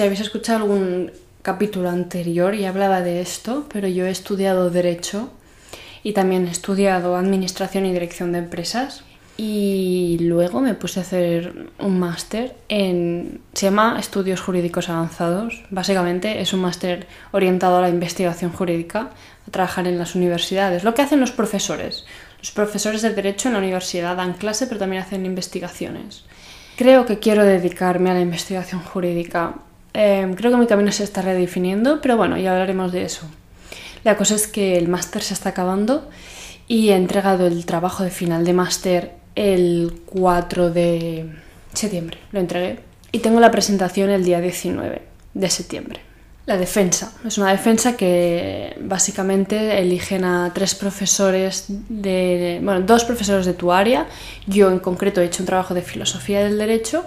si habéis escuchado algún capítulo anterior y hablaba de esto, pero yo he estudiado Derecho y también he estudiado Administración y Dirección de Empresas. Y luego me puse a hacer un máster en... Se llama Estudios Jurídicos Avanzados. Básicamente es un máster orientado a la investigación jurídica, a trabajar en las universidades. Lo que hacen los profesores. Los profesores de Derecho en la universidad dan clase, pero también hacen investigaciones. Creo que quiero dedicarme a la investigación jurídica. Eh, creo que mi camino se está redefiniendo, pero bueno, ya hablaremos de eso. La cosa es que el máster se está acabando y he entregado el trabajo de final de máster el 4 de septiembre, lo entregué. Y tengo la presentación el día 19 de septiembre. La defensa. Es una defensa que básicamente eligen a tres profesores de... Bueno, dos profesores de tu área. Yo en concreto he hecho un trabajo de filosofía del derecho.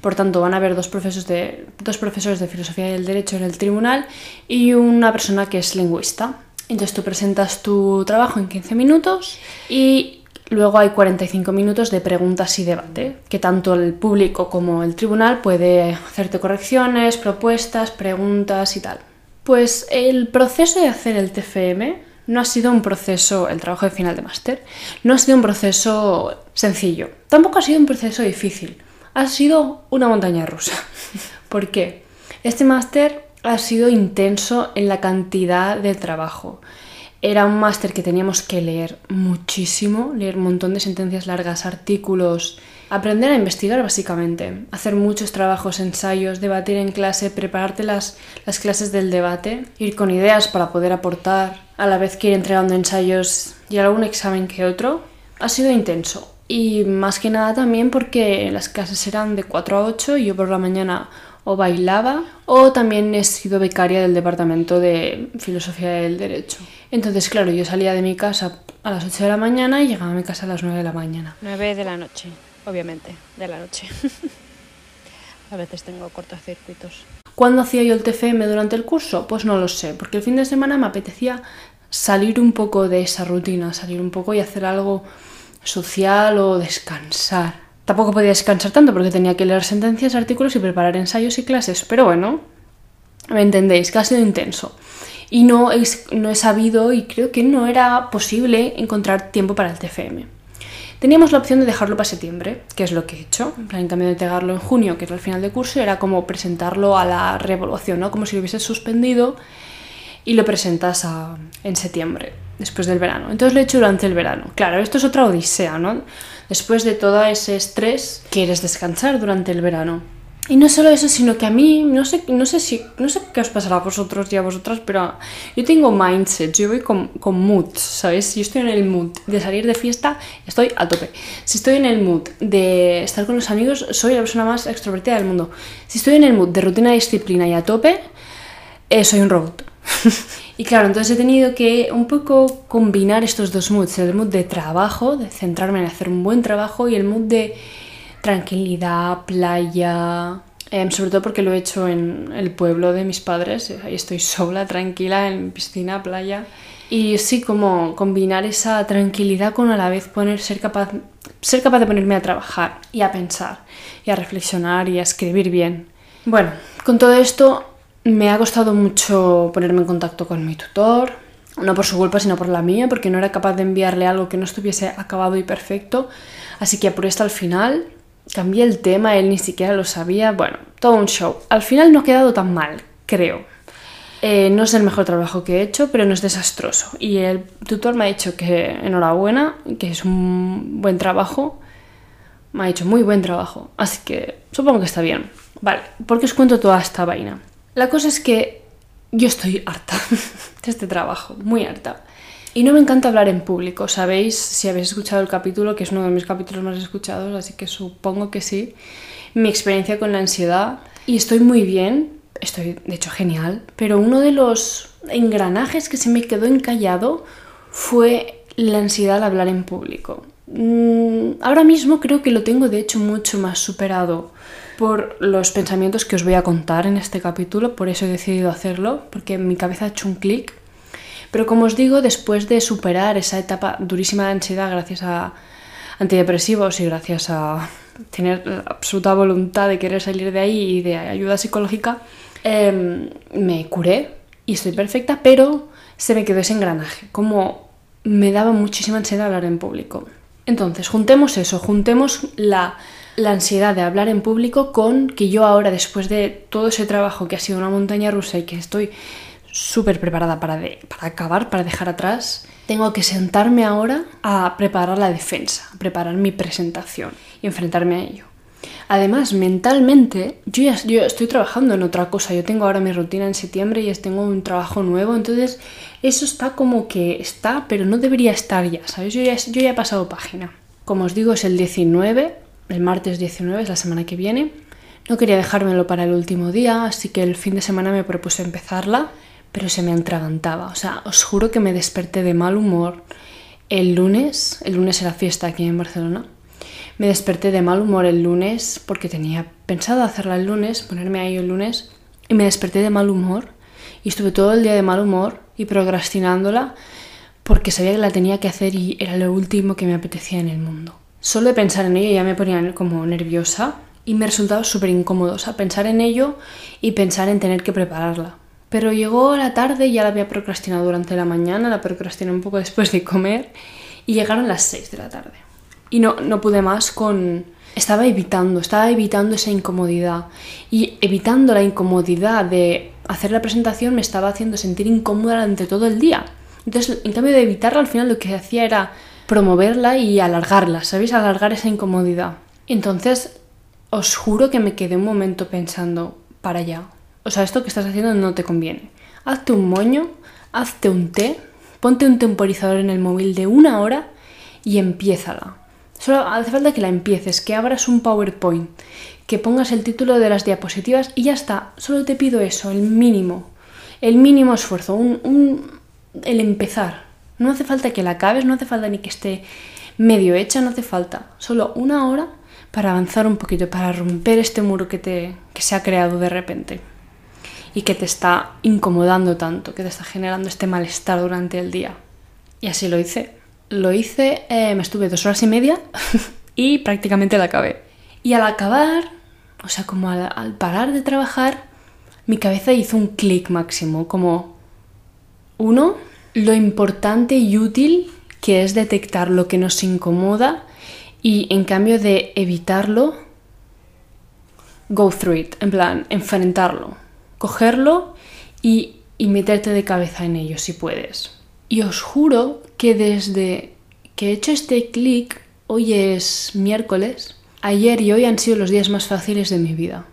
Por tanto, van a haber dos profesores de, dos profesores de filosofía del derecho en el tribunal y una persona que es lingüista. Entonces tú presentas tu trabajo en 15 minutos y Luego hay 45 minutos de preguntas y debate, que tanto el público como el tribunal puede hacerte correcciones, propuestas, preguntas y tal. Pues el proceso de hacer el TFM no ha sido un proceso, el trabajo de final de máster, no ha sido un proceso sencillo. Tampoco ha sido un proceso difícil. Ha sido una montaña rusa. ¿Por qué? Este máster ha sido intenso en la cantidad de trabajo. Era un máster que teníamos que leer muchísimo, leer un montón de sentencias largas, artículos, aprender a investigar básicamente, hacer muchos trabajos, ensayos, debatir en clase, prepararte las, las clases del debate, ir con ideas para poder aportar, a la vez que ir entregando ensayos y algún examen que otro. Ha sido intenso. Y más que nada también porque las clases eran de 4 a 8 y yo por la mañana o bailaba o también he sido becaria del Departamento de Filosofía del Derecho. Entonces, claro, yo salía de mi casa a las 8 de la mañana y llegaba a mi casa a las 9 de la mañana. 9 de la noche, obviamente, de la noche. a veces tengo cortocircuitos. ¿Cuándo hacía yo el TFM durante el curso? Pues no lo sé, porque el fin de semana me apetecía salir un poco de esa rutina, salir un poco y hacer algo social o descansar. Tampoco podía descansar tanto porque tenía que leer sentencias, artículos y preparar ensayos y clases, pero bueno, me entendéis, que ha sido intenso. Y no, no he sabido y creo que no era posible encontrar tiempo para el TFM. Teníamos la opción de dejarlo para septiembre, que es lo que he hecho. En cambio de entregarlo en junio, que era el final de curso, era como presentarlo a la revolución, ¿no? Como si lo hubieses suspendido y lo presentas en septiembre, después del verano. Entonces lo he hecho durante el verano. Claro, esto es otra odisea, ¿no? después de todo ese estrés, quieres descansar durante el verano. Y no solo eso, sino que a mí, no sé, no sé si, no sé qué os pasará a vosotros y a vosotras, pero yo tengo mindset, yo voy con, con mood, ¿sabes? Si yo estoy en el mood de salir de fiesta, estoy a tope. Si estoy en el mood de estar con los amigos, soy la persona más extrovertida del mundo. Si estoy en el mood de rutina, disciplina y a tope, eh, soy un robot. y claro, entonces he tenido que un poco combinar estos dos moods, el mood de trabajo, de centrarme en hacer un buen trabajo y el mood de tranquilidad, playa, em, sobre todo porque lo he hecho en el pueblo de mis padres, ahí estoy sola, tranquila, en piscina, playa. Y sí, como combinar esa tranquilidad con a la vez poner, ser capaz, ser capaz de ponerme a trabajar y a pensar y a reflexionar y a escribir bien. Bueno, con todo esto me ha costado mucho ponerme en contacto con mi tutor, no por su culpa, sino por la mía, porque no era capaz de enviarle algo que no estuviese acabado y perfecto. Así que apuré hasta el final, cambié el tema, él ni siquiera lo sabía. Bueno, todo un show. Al final no ha quedado tan mal, creo. Eh, no es el mejor trabajo que he hecho, pero no es desastroso. Y el tutor me ha dicho que enhorabuena, que es un buen trabajo. Me ha dicho muy buen trabajo. Así que supongo que está bien. Vale, ¿por qué os cuento toda esta vaina? La cosa es que yo estoy harta de este trabajo, muy harta. Y no me encanta hablar en público, ¿sabéis? Si habéis escuchado el capítulo, que es uno de mis capítulos más escuchados, así que supongo que sí. Mi experiencia con la ansiedad. Y estoy muy bien, estoy de hecho genial, pero uno de los engranajes que se me quedó encallado fue la ansiedad al hablar en público. Mm, ahora mismo creo que lo tengo de hecho mucho más superado por los pensamientos que os voy a contar en este capítulo, por eso he decidido hacerlo, porque mi cabeza ha hecho un clic. Pero como os digo, después de superar esa etapa durísima de ansiedad gracias a antidepresivos y gracias a tener la absoluta voluntad de querer salir de ahí y de ayuda psicológica, em, me curé y estoy perfecta, pero se me quedó ese engranaje, como me daba muchísima ansiedad hablar en público. Entonces, juntemos eso, juntemos la, la ansiedad de hablar en público con que yo ahora, después de todo ese trabajo que ha sido una montaña rusa y que estoy súper preparada para, para acabar, para dejar atrás, tengo que sentarme ahora a preparar la defensa, a preparar mi presentación y enfrentarme a ello. Además, mentalmente, yo ya yo estoy trabajando en otra cosa. Yo tengo ahora mi rutina en septiembre y tengo un trabajo nuevo. Entonces, eso está como que está, pero no debería estar ya, ¿sabes? Yo ya, yo ya he pasado página. Como os digo, es el 19, el martes 19, es la semana que viene. No quería dejármelo para el último día, así que el fin de semana me propuse empezarla, pero se me entragantaba. O sea, os juro que me desperté de mal humor el lunes. El lunes era fiesta aquí en Barcelona me desperté de mal humor el lunes porque tenía pensado hacerla el lunes, ponerme ahí el lunes, y me desperté de mal humor y estuve todo el día de mal humor y procrastinándola porque sabía que la tenía que hacer y era lo último que me apetecía en el mundo. Solo de pensar en ello ya me ponía como nerviosa y me resultaba súper incómodo, pensar en ello y pensar en tener que prepararla. Pero llegó la tarde y ya la había procrastinado durante la mañana, la procrastiné un poco después de comer y llegaron las 6 de la tarde y no, no pude más con... Estaba evitando, estaba evitando esa incomodidad y evitando la incomodidad de hacer la presentación me estaba haciendo sentir incómoda durante todo el día. Entonces, en cambio de evitarla, al final lo que hacía era promoverla y alargarla, ¿sabéis? Alargar esa incomodidad. Entonces, os juro que me quedé un momento pensando, para allá. O sea, esto que estás haciendo no te conviene. Hazte un moño, hazte un té, ponte un temporizador en el móvil de una hora y empiézala. Solo hace falta que la empieces, que abras un PowerPoint, que pongas el título de las diapositivas y ya está. Solo te pido eso, el mínimo. El mínimo esfuerzo, un, el empezar. No hace falta que la acabes, no hace falta ni que esté medio hecha, no hace falta. Solo una hora para avanzar un poquito, para romper este muro que, te, que se ha creado de repente y que te está incomodando tanto, que te está generando este malestar durante el día. Y así lo hice. Lo hice, eh, me estuve dos horas y media y prácticamente la acabé. Y al acabar, o sea, como al, parar de trabajar, mi cabeza hizo un clic máximo, como uno, lo importante y útil que es detectar lo que nos incomoda y en cambio de evitarlo, go through it, en plan, enfrentarlo, cogerlo y, y meterte de cabeza en ello si puedes. Y os juro que desde que he hecho este clic, hoy es miércoles, ayer y hoy han sido los días más fáciles de mi vida.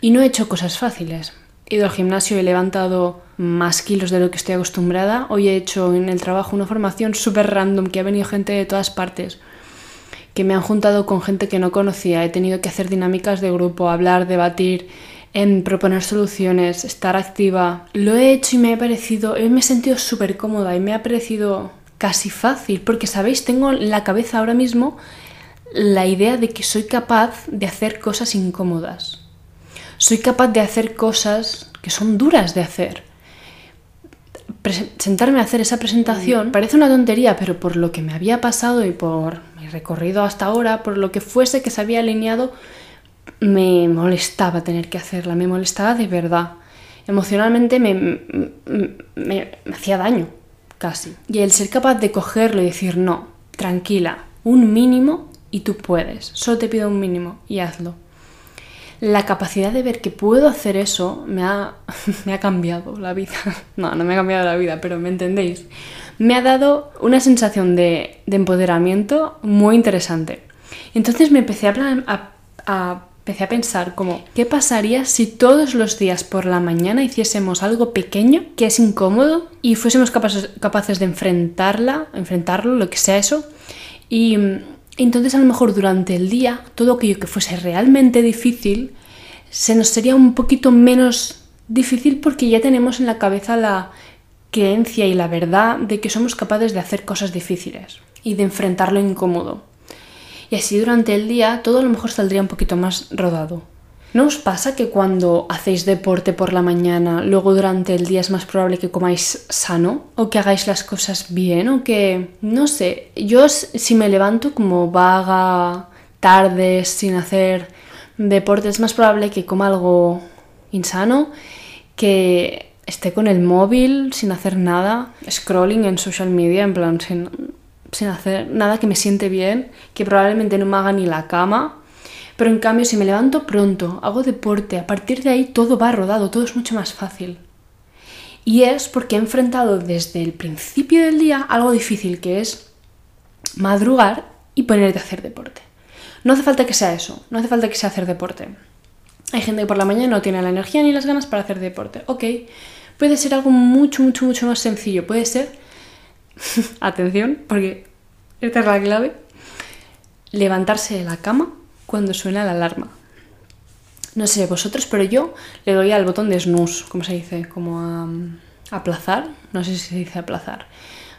Y no he hecho cosas fáciles. He ido al gimnasio, he levantado más kilos de lo que estoy acostumbrada. Hoy he hecho en el trabajo una formación súper random, que ha venido gente de todas partes, que me han juntado con gente que no conocía. He tenido que hacer dinámicas de grupo, hablar, debatir, en proponer soluciones, estar activa. Lo he hecho y me ha parecido, me he sentido súper cómoda y me ha parecido casi fácil, porque sabéis, tengo en la cabeza ahora mismo la idea de que soy capaz de hacer cosas incómodas. Soy capaz de hacer cosas que son duras de hacer. sentarme a hacer esa presentación parece una tontería, pero por lo que me había pasado y por mi recorrido hasta ahora, por lo que fuese que se había alineado, me molestaba tener que hacerla, me molestaba de verdad. Emocionalmente me, me, hacía daño, casi. Y el ser capaz de cogerlo y decir, no, tranquila, un mínimo y tú puedes, solo te pido un mínimo y hazlo. La capacidad de ver que puedo hacer eso me ha, me ha cambiado la vida. No, no me ha cambiado la vida, pero me entendéis. Me ha dado una sensación de, de empoderamiento muy interesante. Entonces me empecé a, a empecé a pensar como, ¿qué pasaría si todos los días por la mañana hiciésemos algo pequeño que es incómodo y fuésemos capaces, capaces de enfrentarla, enfrentarlo, lo que sea eso? Y entonces a lo mejor durante el día todo aquello que fuese realmente difícil se nos sería un poquito menos difícil porque ya tenemos en la cabeza la creencia y la verdad de que somos capaces de hacer cosas difíciles y de enfrentar lo incómodo y así durante el día todo a lo mejor saldría un poquito más rodado. ¿No os pasa que cuando hacéis deporte por la mañana, luego durante el día es más probable que comáis sano o que hagáis las cosas bien o que, no sé, yo si me levanto como vaga, tardes sin hacer deporte, es más probable que coma algo insano, que esté con el móvil sin hacer nada, scrolling en social media, en plan, sin, sin hacer nada que me siente bien, que probablemente no me haga ni la cama. Pero en cambio, si me levanto pronto, hago deporte, a partir de ahí todo va rodado, todo es mucho más fácil. Y es porque he enfrentado desde el principio del día algo difícil, que es madrugar y ponerte a hacer deporte. No hace falta que sea eso, no hace falta que sea hacer deporte. Hay gente que por la mañana no tiene la energía ni las ganas para hacer deporte. Ok, puede ser algo mucho, mucho, mucho más sencillo. Puede ser, atención, porque esta es la clave, levantarse de la cama cuando suena la alarma. No sé vosotros, pero yo le doy al botón de snooze, como se dice, como a, aplazar. No sé si se dice aplazar.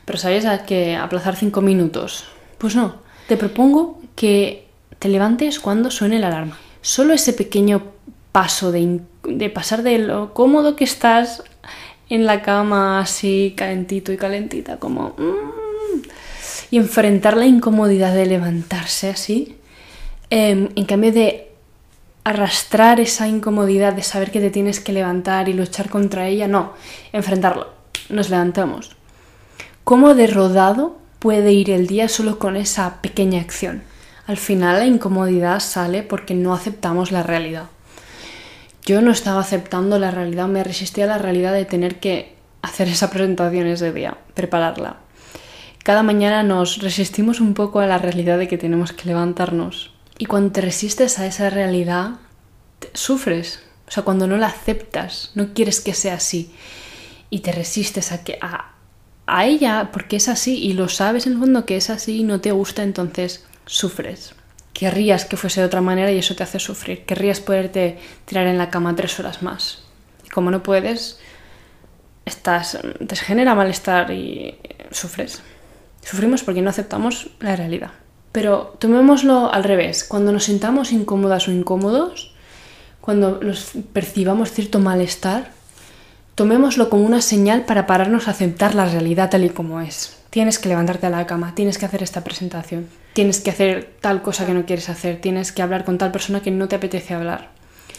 Pero ¿sabéis a que aplazar cinco minutos? Pues no. Te propongo que te levantes cuando suene la alarma. Solo ese pequeño paso de, de pasar de lo cómodo que estás en la cama así calentito y calentita, como... Mm, y enfrentar la incomodidad de levantarse así, em, en cambio de arrastrar esa incomodidad de saber que te tienes que levantar y luchar contra ella, no, enfrentarlo. Nos levantamos. ¿Cómo de rodado puede ir el día solo con esa pequeña acción? Al final la incomodidad sale porque no aceptamos la realidad. Yo no estaba aceptando la realidad, me resistía a la realidad de tener que hacer esa presentación ese día, prepararla. Cada mañana nos resistimos un poco a la realidad de que tenemos que levantarnos. Y cuando te resistes a esa realidad, sufres. O sea, cuando no la aceptas, no quieres que sea así. Y te resistes a, que, a, ella porque es así y lo sabes en el fondo que es así y no te gusta, entonces sufres. Querrías que fuese de otra manera y eso te hace sufrir. Querrías poderte tirar en la cama tres horas más. Y como no puedes, estás, te genera malestar y sufres. Sufrimos porque no aceptamos la realidad. Pero tomémoslo al revés. Cuando nos sintamos incómodas o incómodos, cuando nos percibamos cierto malestar, tomémoslo como una señal para pararnos a aceptar la realidad tal y como es. Tienes que levantarte a la cama, tienes que hacer esta presentación, tienes que hacer tal cosa que no quieres hacer, tienes que hablar con tal persona que no te apetece hablar.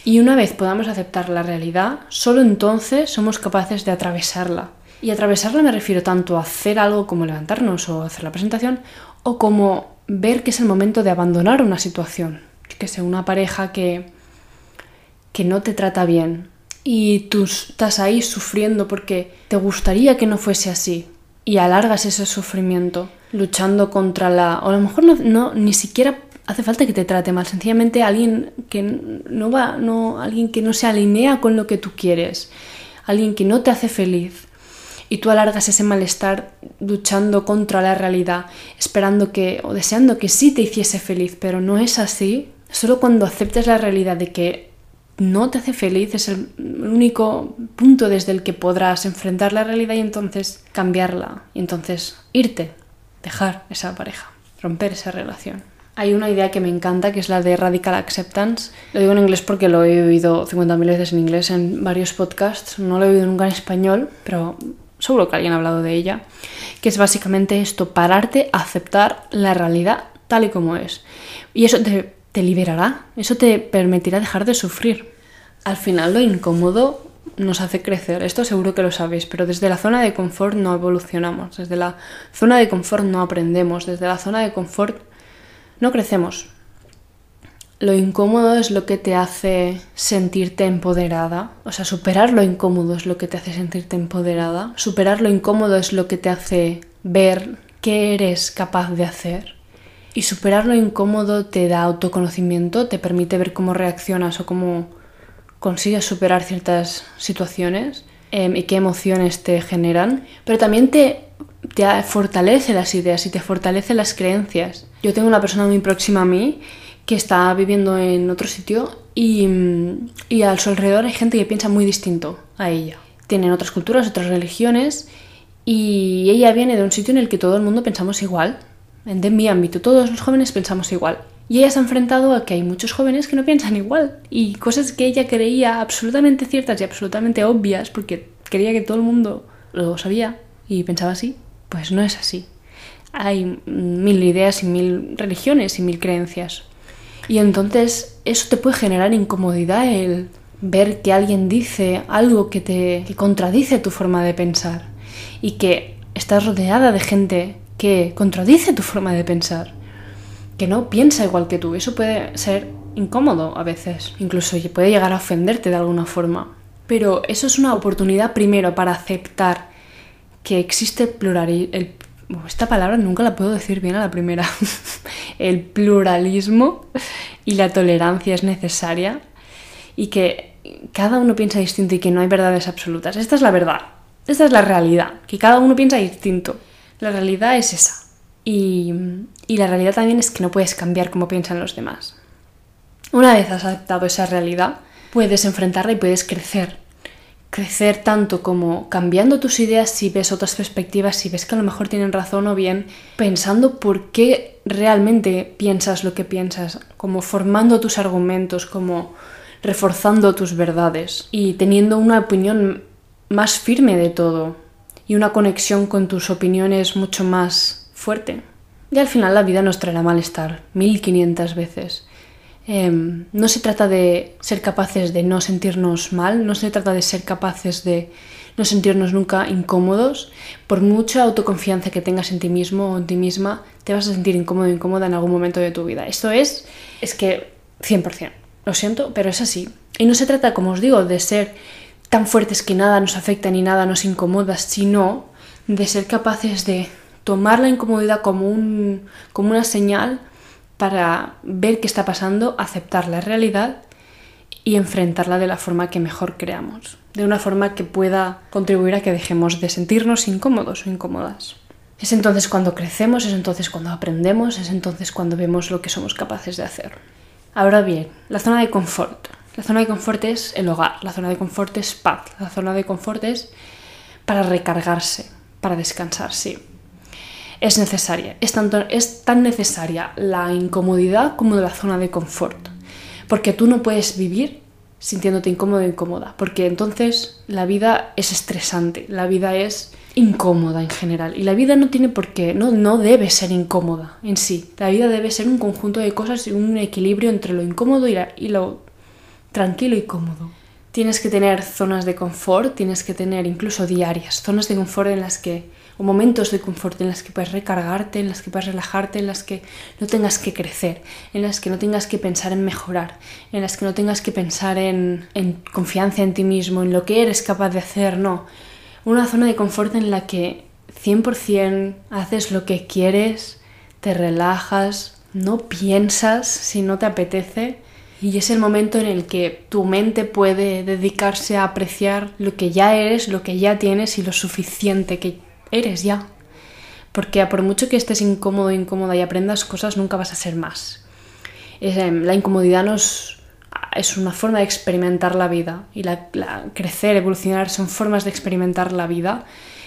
Y una vez podamos aceptar la realidad, solo entonces somos capaces de atravesarla. Y atravesarla me refiero tanto a hacer algo como levantarnos o hacer la presentación, o como ver que es el momento de abandonar una situación. Que sea una pareja que, que no te trata bien y tú estás ahí sufriendo porque te gustaría que no fuese así, y alargas ese sufrimiento luchando contra la... o a lo mejor no, ni siquiera hace falta que te trate mal, sencillamente alguien que no va, no, alguien que no se alinea con lo que tú quieres, alguien que no te hace feliz y tú alargas ese malestar luchando contra la realidad, esperando que o deseando que sí te hiciese feliz, pero no es así. Solo cuando aceptes la realidad de que no te hace feliz, es el único punto desde el que podrás enfrentar la realidad y entonces cambiarla, y entonces irte, dejar esa pareja, romper esa relación. Hay una idea que me encanta que es la de radical acceptance. Lo digo en inglés porque lo he oído 50.000 veces en inglés en varios podcasts, no lo he oído nunca en español, pero seguro que alguien ha hablado de ella, que es básicamente esto, pararte a aceptar la realidad tal y como es. Y eso te te liberará, eso te permitirá dejar de sufrir. Al final lo incómodo nos hace crecer, esto seguro que lo sabéis, pero desde la zona de confort no evolucionamos, desde la zona de confort no aprendemos, desde la zona de confort no crecemos. Lo incómodo es lo que te hace sentirte empoderada, o sea, superar lo incómodo es lo que te hace sentirte empoderada, superar lo incómodo es lo que te hace ver qué eres capaz de hacer. Y superar lo incómodo te da autoconocimiento, te permite ver cómo reaccionas o cómo consigues superar ciertas situaciones em, y qué emociones te generan, pero también te, te fortalece las ideas y te fortalece las creencias. Yo tengo una persona muy próxima a mí que está viviendo en otro sitio y, y a su alrededor hay gente que piensa muy distinto a ella. Tienen otras culturas, otras religiones y ella viene de un sitio en el que todo el mundo pensamos igual de mi ámbito, todos los jóvenes pensamos igual. Y ella se ha enfrentado a que hay muchos jóvenes que no piensan igual y cosas que ella creía absolutamente ciertas y absolutamente obvias porque creía que todo el mundo lo sabía y pensaba así, pues no es así. Hay mil ideas y mil religiones y mil creencias. Y entonces eso te puede generar incomodidad el ver que alguien dice algo que te contradice tu forma de pensar y que estás rodeada de gente que contradice tu forma de pensar, que no piensa igual que tú. Eso puede ser incómodo a veces, incluso puede llegar a ofenderte de alguna forma. Pero eso es una oportunidad primero para aceptar que existe pluralismo. Esta palabra nunca la puedo decir bien a la primera. el pluralismo y la tolerancia es necesaria y que cada uno piensa distinto y que no hay verdades absolutas. Esta es la verdad. Esta es la realidad, que cada uno piensa distinto. La realidad es esa. Y, y la realidad también es que no puedes cambiar cómo piensan los demás. Una vez has aceptado esa realidad, puedes enfrentarla y puedes crecer. Crecer tanto como cambiando tus ideas si ves otras perspectivas, si ves que a lo mejor tienen razón o bien pensando por qué realmente piensas lo que piensas, como formando tus argumentos, como reforzando tus verdades y teniendo una opinión más firme de todo y una conexión con tus opiniones mucho más fuerte. Y al final la vida nos traerá malestar 1500 veces. Em, no se trata de ser capaces de no sentirnos mal, no se trata de ser capaces de no sentirnos nunca incómodos. Por mucha autoconfianza que tengas en ti mismo o en ti misma, te vas a sentir incómodo o incómoda en algún momento de tu vida. Esto es, es que 100%. Lo siento, pero es así. Y no se trata, como os digo, de ser tan fuertes que nada nos afecta ni nada nos incomoda, sino de ser capaces de tomar la incomodidad como, un, como una señal para ver qué está pasando, aceptar la realidad y enfrentarla de la forma que mejor creamos, de una forma que pueda contribuir a que dejemos de sentirnos incómodos o incómodas. Es entonces cuando crecemos, es entonces cuando aprendemos, es entonces cuando vemos lo que somos capaces de hacer. Ahora bien, la zona de confort. La zona de confort es el hogar, la zona de confort es paz, la zona de confort es para recargarse, para descansar, sí es necesaria. Es, tanto, es tan necesaria la incomodidad como la zona de confort. Porque tú no puedes vivir sintiéndote incómodo o incómoda, porque entonces la vida es estresante, la vida es incómoda en general y la vida no tiene por qué, no, no debe ser incómoda en sí, la vida debe ser un conjunto de cosas y un equilibrio entre lo incómodo y, y lo tranquilo y cómodo. Tienes que tener zonas de confort, tienes que tener incluso diarias, zonas de confort en las que o momentos de confort en las que puedes recargarte, en las que puedes relajarte, en las que no tengas que crecer, en las que no tengas que pensar en mejorar, en las que no tengas que pensar en, en confianza en ti mismo, en lo que eres capaz de hacer, no. Una zona de confort en la que 100% haces lo que quieres, te relajas, no piensas si no te apetece y es el momento en el que tu mente puede dedicarse a apreciar lo que ya eres, lo que ya tienes y lo suficiente que eres ya. Porque por mucho que estés incómodo, incómoda y aprendas cosas, nunca vas a ser más. Em, la incomodidad nos, es una forma de experimentar la vida y la, crecer, evolucionar son formas de experimentar la vida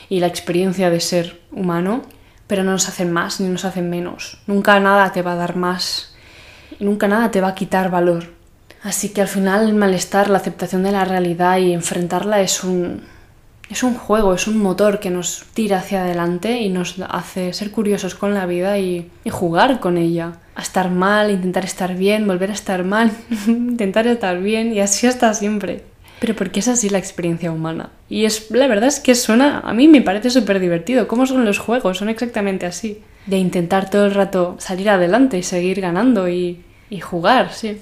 y la experiencia de ser humano, pero no nos hacen más ni nos hacen menos. Nunca nada te va a dar más y nunca nada te va a quitar valor. Así que al final el malestar, la aceptación de la realidad y enfrentarla es un, es un juego, es un motor que nos tira hacia adelante y nos hace ser curiosos con la vida y, jugar con ella. A estar mal, intentar estar bien, volver a estar mal, intentar estar bien y así hasta siempre. Pero porque es así la experiencia humana. Y es la verdad es que suena, a mí me parece súper divertido. ¿Cómo son los juegos? Son exactamente así. De intentar todo el rato salir adelante y seguir ganando y, y jugar, sí.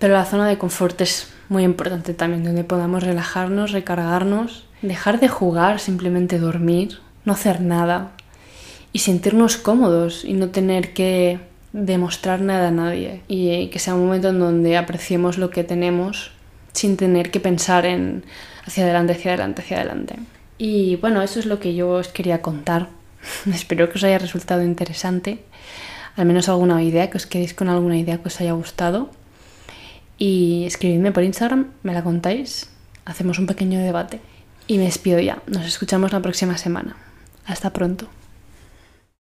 Pero la zona de confort es muy importante también, donde podamos relajarnos, recargarnos Dejar de jugar, simplemente dormir, no hacer nada y sentirnos cómodos y no tener que demostrar nada a nadie y que sea un momento en donde apreciemos lo que tenemos sin tener que pensar en hacia adelante, hacia adelante, hacia adelante. Y bueno, eso es lo que yo os quería contar. Espero que os haya resultado interesante. Al menos alguna idea, que os quedéis con alguna idea que os haya gustado. Y escribidme por Instagram, me la contáis. Hacemos un pequeño debate. Y me despido ya. Nos escuchamos la próxima semana. Hasta pronto.